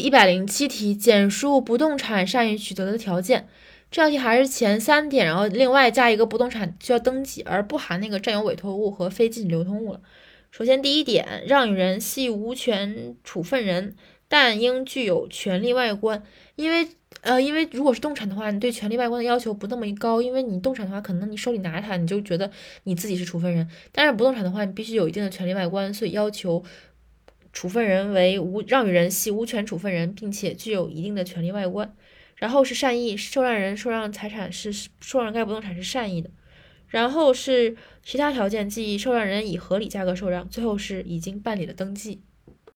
一百零七题，简述不动产善意取得的条件。这道题还是前三点，然后另外加一个不动产需要登记，而不含那个占有委托物和非禁止流通物了。首先第一点，让与人系无权处分人，但应具有权利外观。因为呃，因为如果是动产的话，你对权利外观的要求不那么高，因为你动产的话，可能你手里拿着它，你就觉得你自己是处分人。但是不动产的话，你必须有一定的权利外观，所以要求。处分人为无让与人系无权处分人，并且具有一定的权利外观。然后是善意，受让人受让财产是受让该不动产是善意的。然后是其他条件，即受让人以合理价格受让。最后是已经办理了登记。